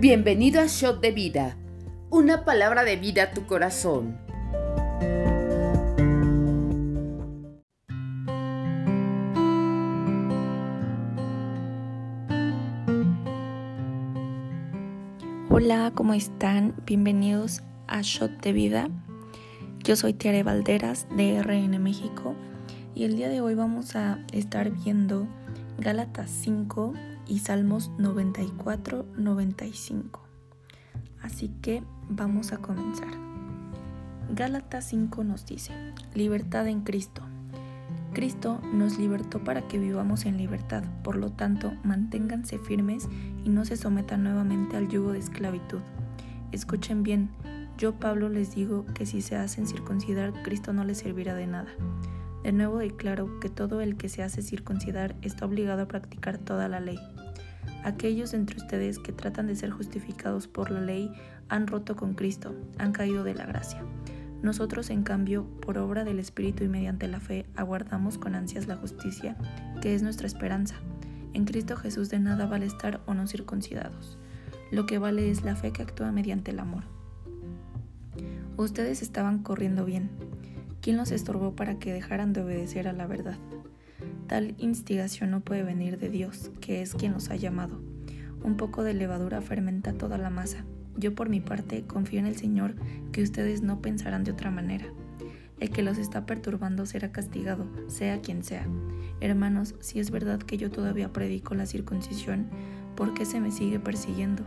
Bienvenido a Shot de Vida, una palabra de vida a tu corazón. Hola, ¿cómo están? Bienvenidos a Shot de Vida. Yo soy Tiare Valderas de RN México y el día de hoy vamos a estar viendo Gálatas 5 y Salmos 94-95. Así que vamos a comenzar. Gálatas 5 nos dice, libertad en Cristo. Cristo nos libertó para que vivamos en libertad, por lo tanto, manténganse firmes y no se sometan nuevamente al yugo de esclavitud. Escuchen bien, yo Pablo les digo que si se hacen circuncidar, Cristo no les servirá de nada. De nuevo declaro que todo el que se hace circuncidar está obligado a practicar toda la ley. Aquellos entre ustedes que tratan de ser justificados por la ley han roto con Cristo, han caído de la gracia. Nosotros, en cambio, por obra del Espíritu y mediante la fe, aguardamos con ansias la justicia, que es nuestra esperanza. En Cristo Jesús de nada vale estar o no circuncidados. Lo que vale es la fe que actúa mediante el amor. Ustedes estaban corriendo bien. ¿Quién los estorbó para que dejaran de obedecer a la verdad? Tal instigación no puede venir de Dios, que es quien los ha llamado. Un poco de levadura fermenta toda la masa. Yo por mi parte confío en el Señor que ustedes no pensarán de otra manera. El que los está perturbando será castigado, sea quien sea. Hermanos, si es verdad que yo todavía predico la circuncisión, ¿por qué se me sigue persiguiendo?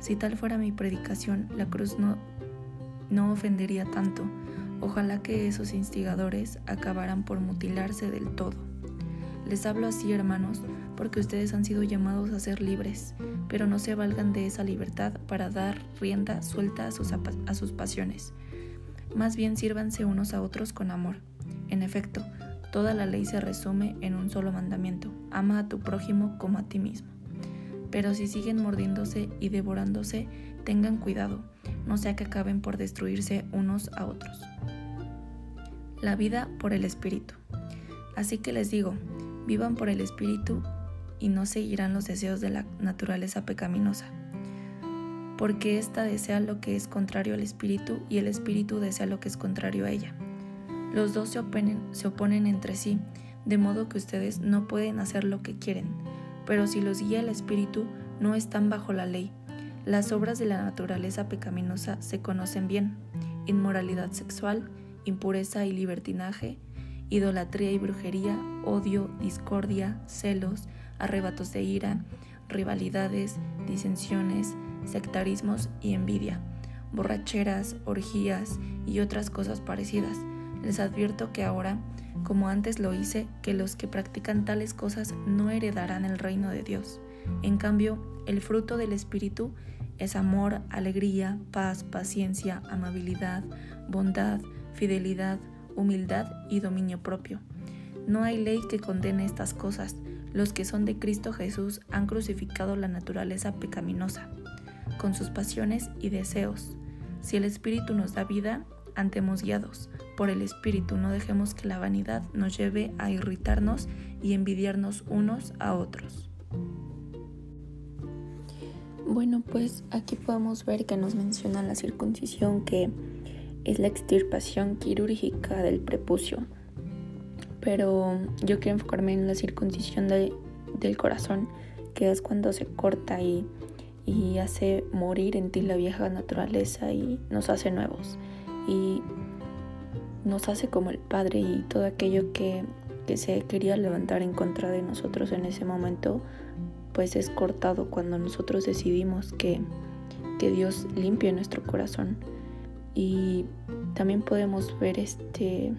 Si tal fuera mi predicación, la cruz no, no ofendería tanto Ojalá que esos instigadores acabaran por mutilarse del todo. Les hablo así, hermanos, porque ustedes han sido llamados a ser libres, pero no se valgan de esa libertad para dar rienda suelta a sus, pasiones. Más bien sírvanse unos a otros con amor. En efecto, toda la ley se resume en un solo mandamiento, ama a tu prójimo como a ti mismo. Pero si siguen mordiéndose y devorándose, tengan cuidado, no sea que acaben por destruirse unos a otros la vida por el Espíritu. Así que les digo, vivan por el Espíritu y no seguirán los deseos de la naturaleza pecaminosa, porque ésta desea lo que es contrario al Espíritu y el Espíritu desea lo que es contrario a ella. Los dos se oponen, se oponen entre sí, de modo que ustedes no pueden hacer lo que quieren, pero si los guía el Espíritu, no están bajo la ley. Las obras de la naturaleza pecaminosa se conocen bien, inmoralidad sexual, impureza y libertinaje, idolatría y brujería, odio, discordia, celos, arrebatos de ira, rivalidades, disensiones, sectarismos y envidia, borracheras, orgías y otras cosas parecidas. Les advierto que ahora, como antes lo hice, que los que practican tales cosas no heredarán el reino de Dios. En cambio, el fruto del Espíritu es amor, alegría, paz, paciencia, amabilidad, bondad, fidelidad, humildad y dominio propio. No hay ley que condene estas cosas. Los que son de Cristo Jesús han crucificado la naturaleza pecaminosa, con sus pasiones y deseos. Si el Espíritu nos da vida, andemos guiados. Por el Espíritu no dejemos que la vanidad nos lleve a irritarnos y envidiarnos unos a otros. Bueno, pues aquí podemos ver que nos menciona la circuncisión que es la extirpación quirúrgica del prepucio. Pero yo quiero enfocarme en la circuncisión del corazón, que es cuando se corta y, y hace morir en ti la vieja naturaleza y nos hace nuevos. Y nos hace como el Padre y todo aquello que, que se quería levantar en contra de nosotros en ese momento, pues es cortado cuando nosotros decidimos que, que Dios limpie nuestro corazón. Y también podemos ver este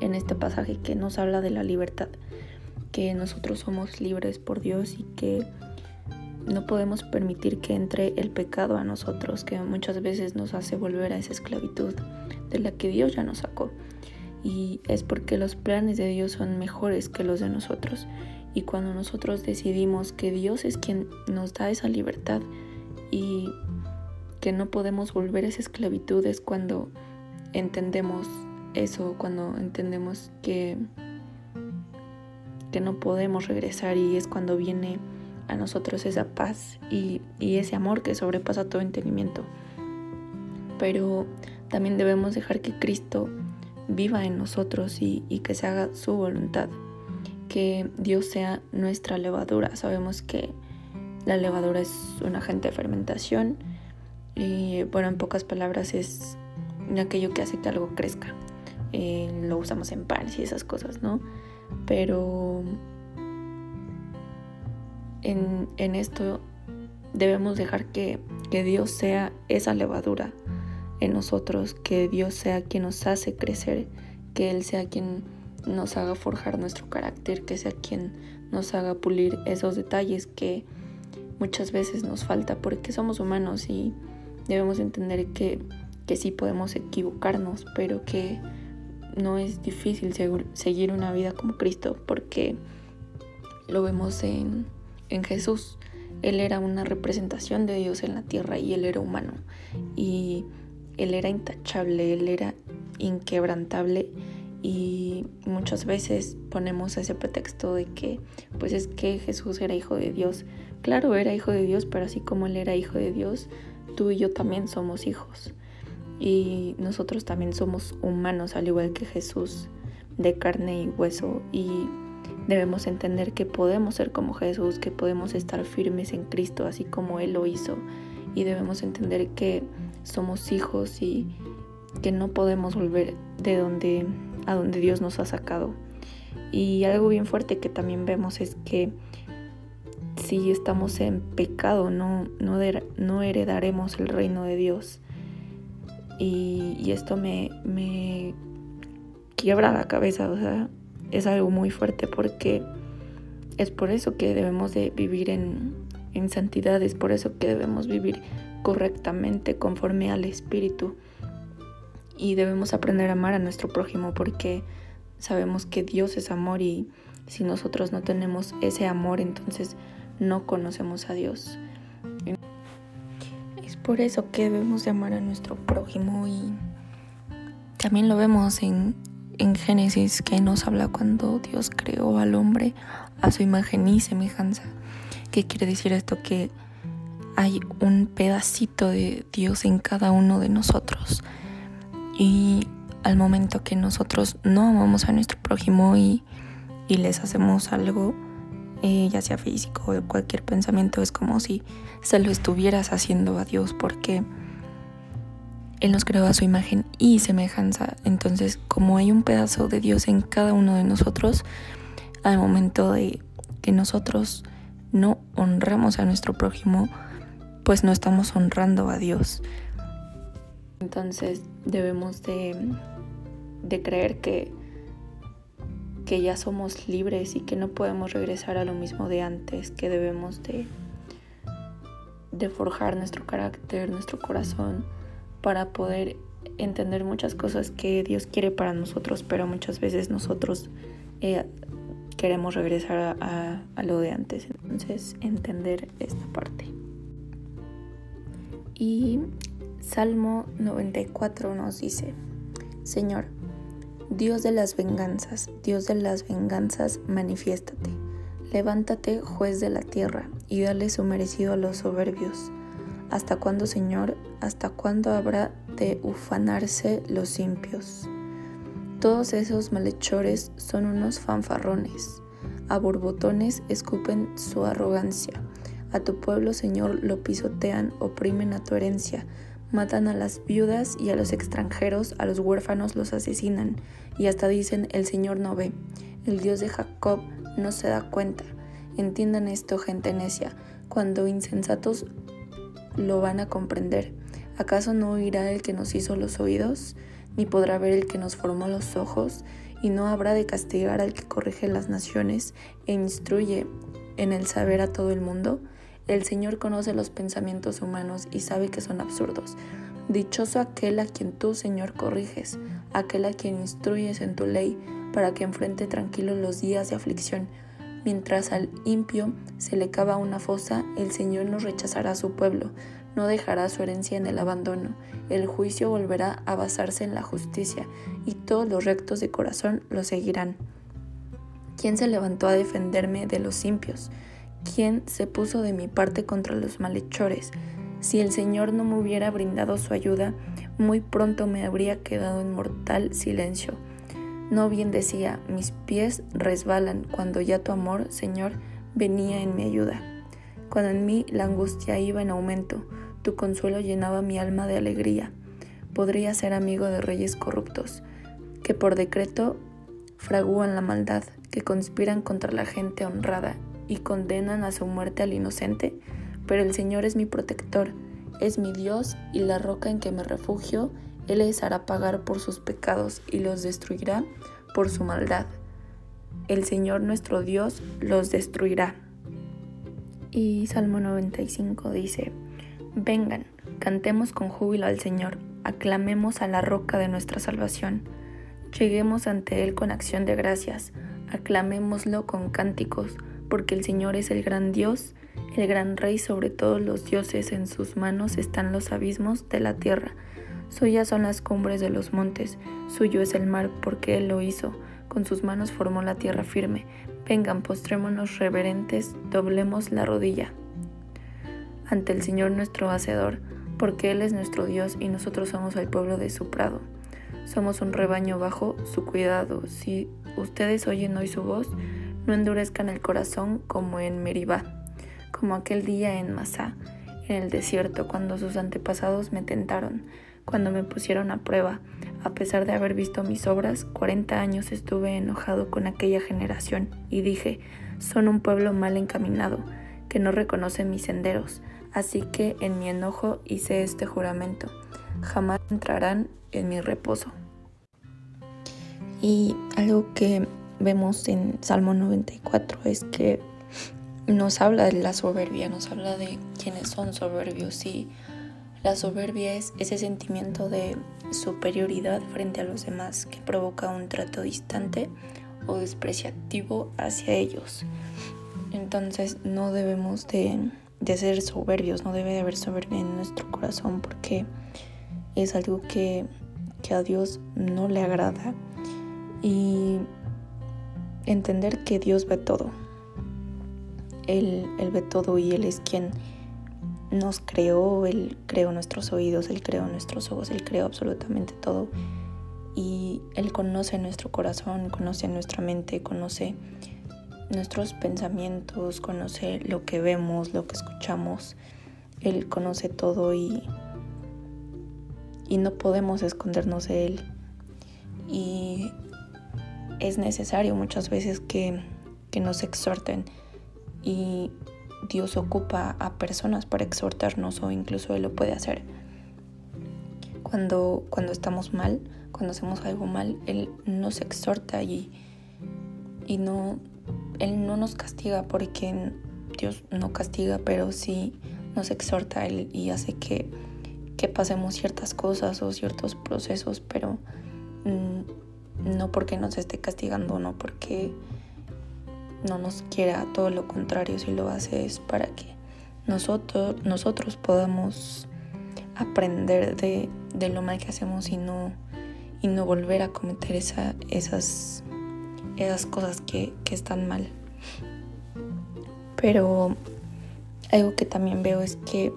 en este pasaje que nos habla de la libertad, que nosotros somos libres por Dios y que no podemos permitir que entre el pecado a nosotros, que muchas veces nos hace volver a esa esclavitud de la que Dios ya nos sacó. Y es porque los planes de Dios son mejores que los de nosotros. Y cuando nosotros decidimos que Dios es quien nos da esa libertad y que no podemos volver a esa esclavitud es cuando entendemos eso, cuando entendemos que, que no podemos regresar y es cuando viene a nosotros esa paz y, ese amor que sobrepasa todo entendimiento. Pero también debemos dejar que Cristo viva en nosotros y, y, que se haga su voluntad. Que Dios sea nuestra levadura. Sabemos que la levadura es un agente de fermentación y bueno, en pocas palabras es aquello que hace que algo crezca. Eh, lo usamos en panes y esas cosas, ¿no? Pero en, esto debemos dejar que, que Dios sea esa levadura en nosotros, que Dios sea quien nos hace crecer, que Él sea quien nos haga forjar nuestro carácter, que sea quien nos haga pulir esos detalles que muchas veces nos falta porque somos humanos y debemos entender que, que sí podemos equivocarnos, pero que no es difícil seguir una vida como Cristo porque lo vemos en, en Jesús. Él era una representación de Dios en la tierra y él era humano. Y él era intachable, él era inquebrantable y muchas veces ponemos ese pretexto de que pues es que Jesús era hijo de Dios. Claro, era hijo de Dios, pero así como él era hijo de Dios, tú y yo también somos hijos. Y nosotros también somos humanos, al igual que Jesús, de carne y hueso. Y debemos entender que podemos ser como Jesús, que podemos estar firmes en Cristo, así como Él lo hizo. Y debemos entender que somos hijos y que no podemos volver de donde a donde Dios nos ha sacado. Y algo bien fuerte que también vemos es que si estamos en pecado no, no, no heredaremos el reino de Dios. Y, esto me, me quiebra la cabeza, o sea, es algo muy fuerte porque es por eso que debemos de vivir en, en santidad, es por eso que debemos vivir correctamente conforme al Espíritu y debemos aprender a amar a nuestro prójimo porque sabemos que Dios es amor y si nosotros no tenemos ese amor entonces no conocemos a Dios por eso que debemos de amar a nuestro prójimo y también lo vemos en, en Génesis que nos habla cuando Dios creó al hombre a su imagen y semejanza. ¿Qué quiere decir esto? Que hay un pedacito de Dios en cada uno de nosotros. Y al momento que nosotros no amamos a nuestro prójimo y, y les hacemos algo, eh, ya sea físico o cualquier pensamiento, es como si se lo estuvieras haciendo a Dios porque Él nos creó a su imagen y semejanza. Entonces, como hay un pedazo de Dios en cada uno de nosotros, al momento de que nosotros no honramos a nuestro prójimo, pues no estamos honrando a Dios. Entonces debemos de, de creer que que ya somos libres y que no podemos regresar a lo mismo de antes, que debemos de, forjar nuestro carácter, nuestro corazón, para poder entender muchas cosas que Dios quiere para nosotros, pero muchas veces nosotros eh, queremos regresar a, lo de antes. Entonces, entender esta parte. Y Salmo 94 nos dice, Señor, Dios de las venganzas, Dios de las venganzas, manifiéstate. Levántate, juez de la tierra, y dale su merecido a los soberbios. ¿Hasta cuándo, Señor? ¿Hasta cuándo habrá de ufanarse los impios? Todos esos malhechores son unos fanfarrones. A borbotones escupen su arrogancia. A tu pueblo, Señor, lo pisotean, oprimen a tu herencia Matan a las viudas y a los extranjeros, a los huérfanos los asesinan, y hasta dicen el Señor no ve, el Dios de Jacob no se da cuenta. Entiendan esto, gente necia, cuando insensatos lo van a comprender. ¿Acaso no oirá el que nos hizo los oídos, ni podrá ver el que nos formó los ojos, y no habrá de castigar al que corrige las naciones e instruye en el saber a todo el mundo? El Señor conoce los pensamientos humanos y sabe que son absurdos. Dichoso aquel a quien tú, Señor, corriges, aquel a quien instruyes en tu ley, para que enfrente tranquilo los días de aflicción. Mientras al impio se le cava una fosa, el Señor no rechazará a su pueblo, no dejará su herencia en el abandono. El juicio volverá a basarse en la justicia, y todos los rectos de corazón lo seguirán. ¿Quién se levantó a defenderme de los impios? ¿Quién se puso de mi parte contra los malhechores? Si el Señor no me hubiera brindado su ayuda, muy pronto me habría quedado en mortal silencio. No bien decía, mis pies resbalan cuando ya tu amor, Señor, venía en mi ayuda. Cuando en mí la angustia iba en aumento, tu consuelo llenaba mi alma de alegría. Podría ser amigo de reyes corruptos, que por decreto fragúan la maldad, que conspiran contra la gente honrada y condenan a su muerte al inocente, pero el Señor es mi protector, es mi Dios y la roca en que me refugio, Él les hará pagar por sus pecados y los destruirá por su maldad. El Señor nuestro Dios los destruirá. Y Salmo 95 dice, Vengan, cantemos con júbilo al Señor, aclamemos a la roca de nuestra salvación. Lleguemos ante Él con acción de gracias, aclamémoslo con cánticos, porque el Señor es el gran Dios, el gran Rey sobre todos los dioses, en sus manos están los abismos de la tierra. Suyas son las cumbres de los montes, suyo es el mar, porque Él lo hizo, con sus manos formó la tierra firme. Vengan, postrémonos reverentes, doblemos la rodilla ante el Señor nuestro Hacedor, porque Él es nuestro Dios y nosotros somos el pueblo de su prado. Somos un rebaño bajo su cuidado. Si ustedes oyen hoy su voz, no endurezcan el corazón como en Meribá, como aquel día en Masá, en el desierto, cuando sus antepasados me tentaron, cuando me pusieron a prueba. A pesar de haber visto mis obras, cuarenta años estuve enojado con aquella generación y dije, son un pueblo mal encaminado, que no reconoce mis senderos. Así que en mi enojo hice este juramento, jamás entrarán en mi reposo. Y algo que vemos en Salmo 94 es que nos habla de la soberbia, nos habla de quienes son soberbios y la soberbia es ese sentimiento de superioridad frente a los demás que provoca un trato distante o despreciativo hacia ellos. Entonces no debemos de de ser soberbios, no debe de haber soberbia en nuestro corazón porque es algo que, a Dios no le agrada y entender que Dios ve todo. Él, él, ve todo y Él es quien nos creó, Él creó nuestros oídos, Él creó nuestros ojos, Él creó absolutamente todo. Y Él conoce nuestro corazón, conoce nuestra mente, conoce nuestros pensamientos, conoce lo que vemos, lo que escuchamos. Él conoce todo y, y no podemos escondernos de Él. Y es necesario muchas veces que, que nos exhorten y Dios ocupa a personas para exhortarnos o incluso Él lo puede hacer. Cuando, cuando estamos mal, cuando hacemos algo mal, Él nos exhorta y, y no, él no nos castiga porque Dios no castiga, pero sí nos exhorta Él y hace que, pasemos ciertas cosas o ciertos procesos, pero mm, no porque nos esté castigando, no porque no nos quiera, todo lo contrario, si lo hace es para que nosotros, nosotros podamos aprender de, lo mal que hacemos y no, y no volver a cometer esa, esas esas cosas que, están mal. Pero algo que también veo es que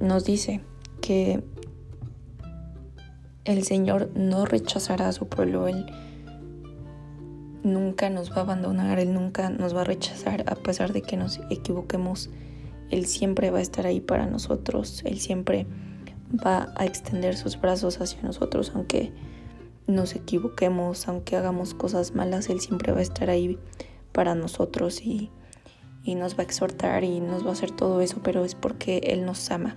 nos dice que el Señor no rechazará a su pueblo, Él nunca nos va a abandonar, Él nunca nos va a rechazar a pesar de que nos equivoquemos, Él siempre va a estar ahí para nosotros, Él siempre va a extender sus brazos hacia nosotros, aunque nos equivoquemos, aunque hagamos cosas malas, Él siempre va a estar ahí para nosotros y, nos va a exhortar y nos va a hacer todo eso, pero es porque Él nos ama.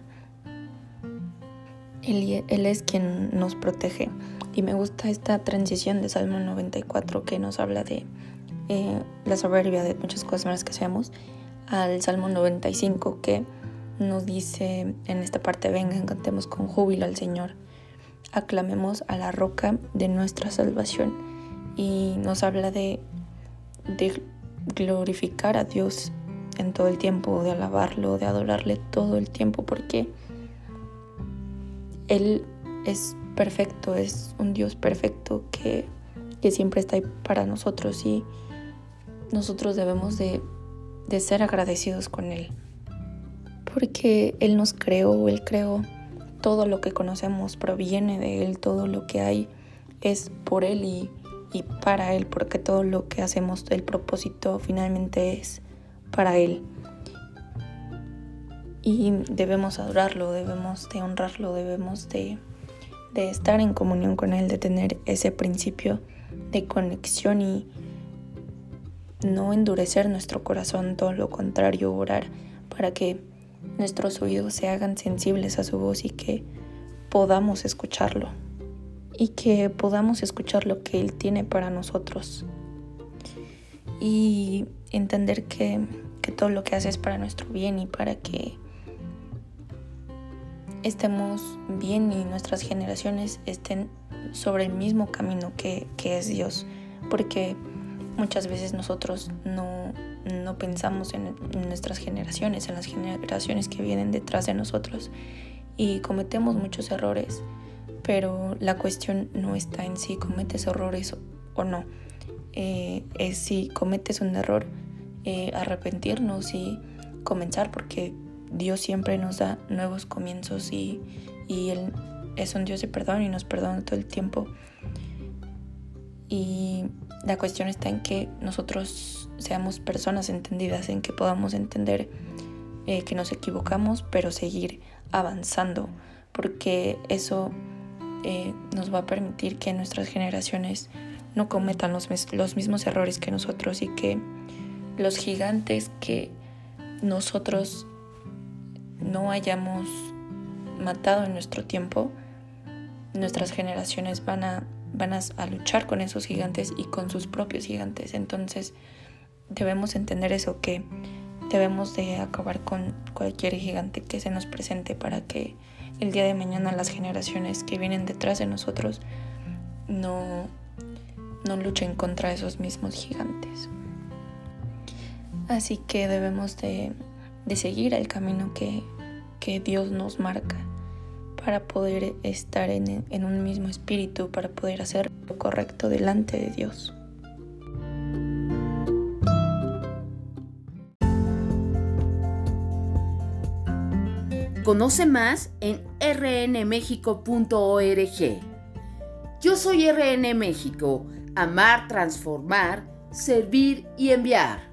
Él, es quien nos protege. Y me gusta esta transición de Salmo 94 que nos habla de eh, la soberbia de muchas cosas malas que hacemos, al Salmo 95 que nos dice en esta parte, vengan, cantemos con júbilo al Señor aclamemos a la roca de nuestra salvación. Y nos habla de, de glorificar a Dios en todo el tiempo, de alabarlo, de adorarle todo el tiempo, porque Él es perfecto, es un Dios perfecto que, que siempre está ahí para nosotros y nosotros debemos de, de ser agradecidos con Él. Porque Él nos creó, Él creó todo lo que conocemos, proviene de Él, todo lo que hay es por Él y, y para Él, porque todo lo que hacemos, el propósito finalmente es para Él. Y debemos adorarlo, debemos de honrarlo, debemos de, de estar en comunión con Él, de tener ese principio de conexión y no endurecer nuestro corazón, todo lo contrario, orar para que nuestros oídos se hagan sensibles a su voz y que podamos escucharlo y que podamos escuchar lo que Él tiene para nosotros. Y entender que, que todo lo que hace es para nuestro bien y para que estemos bien y nuestras generaciones estén sobre el mismo camino que, es Dios. Porque muchas veces nosotros no, pensamos en, nuestras generaciones, en las generaciones que vienen detrás de nosotros y cometemos muchos errores, pero la cuestión no está en si cometes errores o no, eh, es si cometes un error, eh, arrepentirnos y comenzar, porque Dios siempre nos da nuevos comienzos y, Él es un Dios de perdón y nos perdona todo el tiempo. Y la cuestión está en que nosotros seamos personas entendidas, en que podamos entender eh, que nos equivocamos, pero seguir avanzando, porque eso eh, nos va a permitir que nuestras generaciones no cometan los, los mismos errores que nosotros y que los gigantes que nosotros no hayamos matado en nuestro tiempo, nuestras generaciones van a, van a, luchar con esos gigantes y con sus propios gigantes. Entonces debemos entender eso, que debemos de acabar con cualquier gigante que se nos presente para que el día de mañana las generaciones que vienen detrás de nosotros no, no luchen contra esos mismos gigantes. Así que debemos de, de seguir el camino que, que Dios nos marca para poder estar en, un mismo espíritu, para poder hacer lo correcto delante de Dios. Conoce más en rnmexico.org. Yo soy RN México, amar, transformar, servir y enviar.